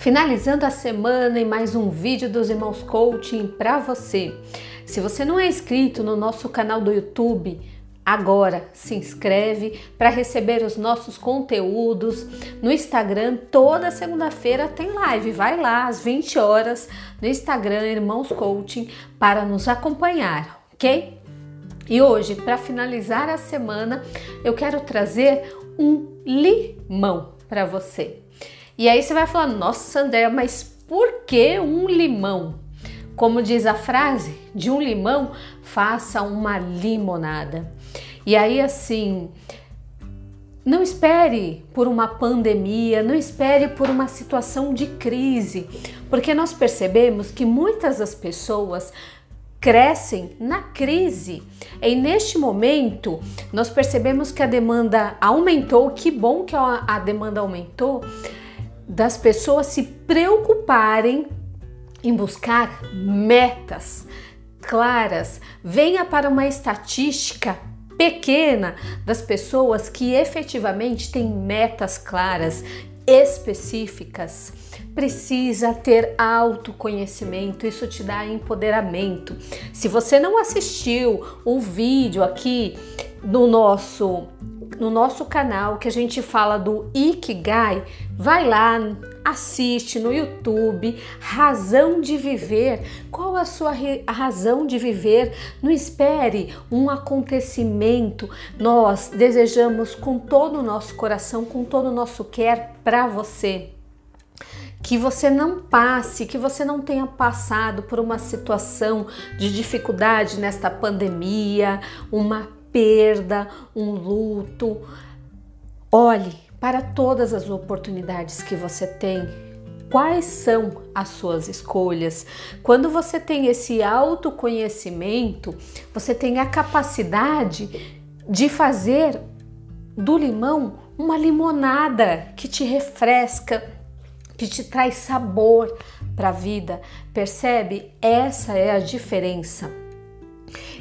Finalizando a semana e mais um vídeo dos Irmãos Coaching para você. Se você não é inscrito no nosso canal do YouTube, agora se inscreve para receber os nossos conteúdos no Instagram. Toda segunda-feira tem live, vai lá às 20 horas no Instagram Irmãos Coaching para nos acompanhar, ok? E hoje, para finalizar a semana, eu quero trazer um limão para você. E aí você vai falar: Nossa, André, mas por que um limão? Como diz a frase, de um limão faça uma limonada. E aí, assim, não espere por uma pandemia, não espere por uma situação de crise, porque nós percebemos que muitas das pessoas crescem na crise. E neste momento, nós percebemos que a demanda aumentou, que bom que a demanda aumentou, das pessoas se preocuparem em buscar metas claras. Venha para uma estatística pequena das pessoas que efetivamente têm metas claras, específicas. Precisa ter autoconhecimento, isso te dá empoderamento. Se você não assistiu o vídeo aqui no nosso no nosso canal que a gente fala do Ikigai, vai lá, assiste no YouTube, razão de viver. Qual a sua razão de viver? Não espere um acontecimento. Nós desejamos com todo o nosso coração, com todo o nosso quer para você que você não passe, que você não tenha passado por uma situação de dificuldade nesta pandemia, uma perda, um luto. Olhe para todas as oportunidades que você tem. Quais são as suas escolhas? Quando você tem esse autoconhecimento, você tem a capacidade de fazer do limão uma limonada que te refresca, que te traz sabor para a vida. Percebe? Essa é a diferença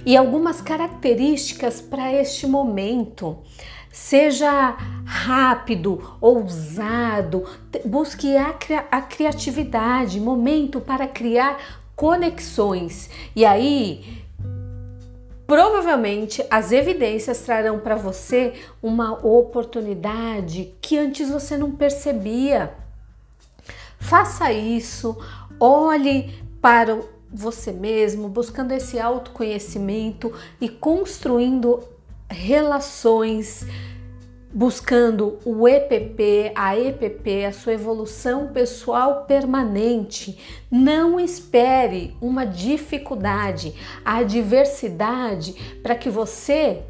e algumas características para este momento. Seja rápido, ousado, busque a, a criatividade, momento para criar conexões. E aí, provavelmente as evidências trarão para você uma oportunidade que antes você não percebia. Faça isso, olhe para o você mesmo, buscando esse autoconhecimento e construindo relações, buscando o EPP, a EPP, a sua evolução pessoal permanente. Não espere uma dificuldade, a adversidade para que você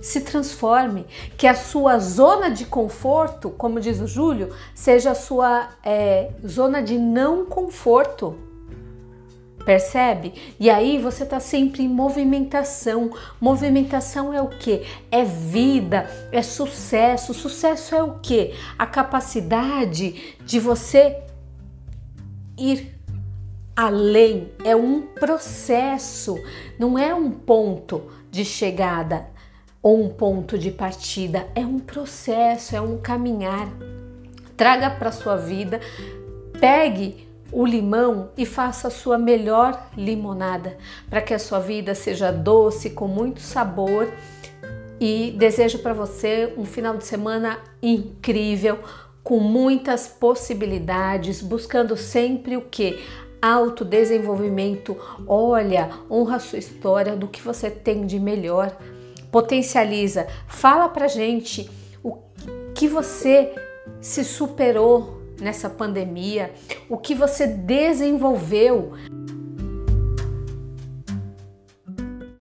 se transforme, que a sua zona de conforto, como diz o Júlio, seja a sua é, zona de não conforto. Percebe? E aí você está sempre em movimentação. Movimentação é o que? É vida, é sucesso. Sucesso é o que? A capacidade de você ir além. É um processo, não é um ponto de chegada ou um ponto de partida, é um processo, é um caminhar. Traga para sua vida, pegue o limão e faça a sua melhor limonada, para que a sua vida seja doce, com muito sabor. E desejo para você um final de semana incrível, com muitas possibilidades, buscando sempre o que? Autodesenvolvimento. Olha, honra a sua história do que você tem de melhor potencializa, fala pra gente o que você se superou nessa pandemia, o que você desenvolveu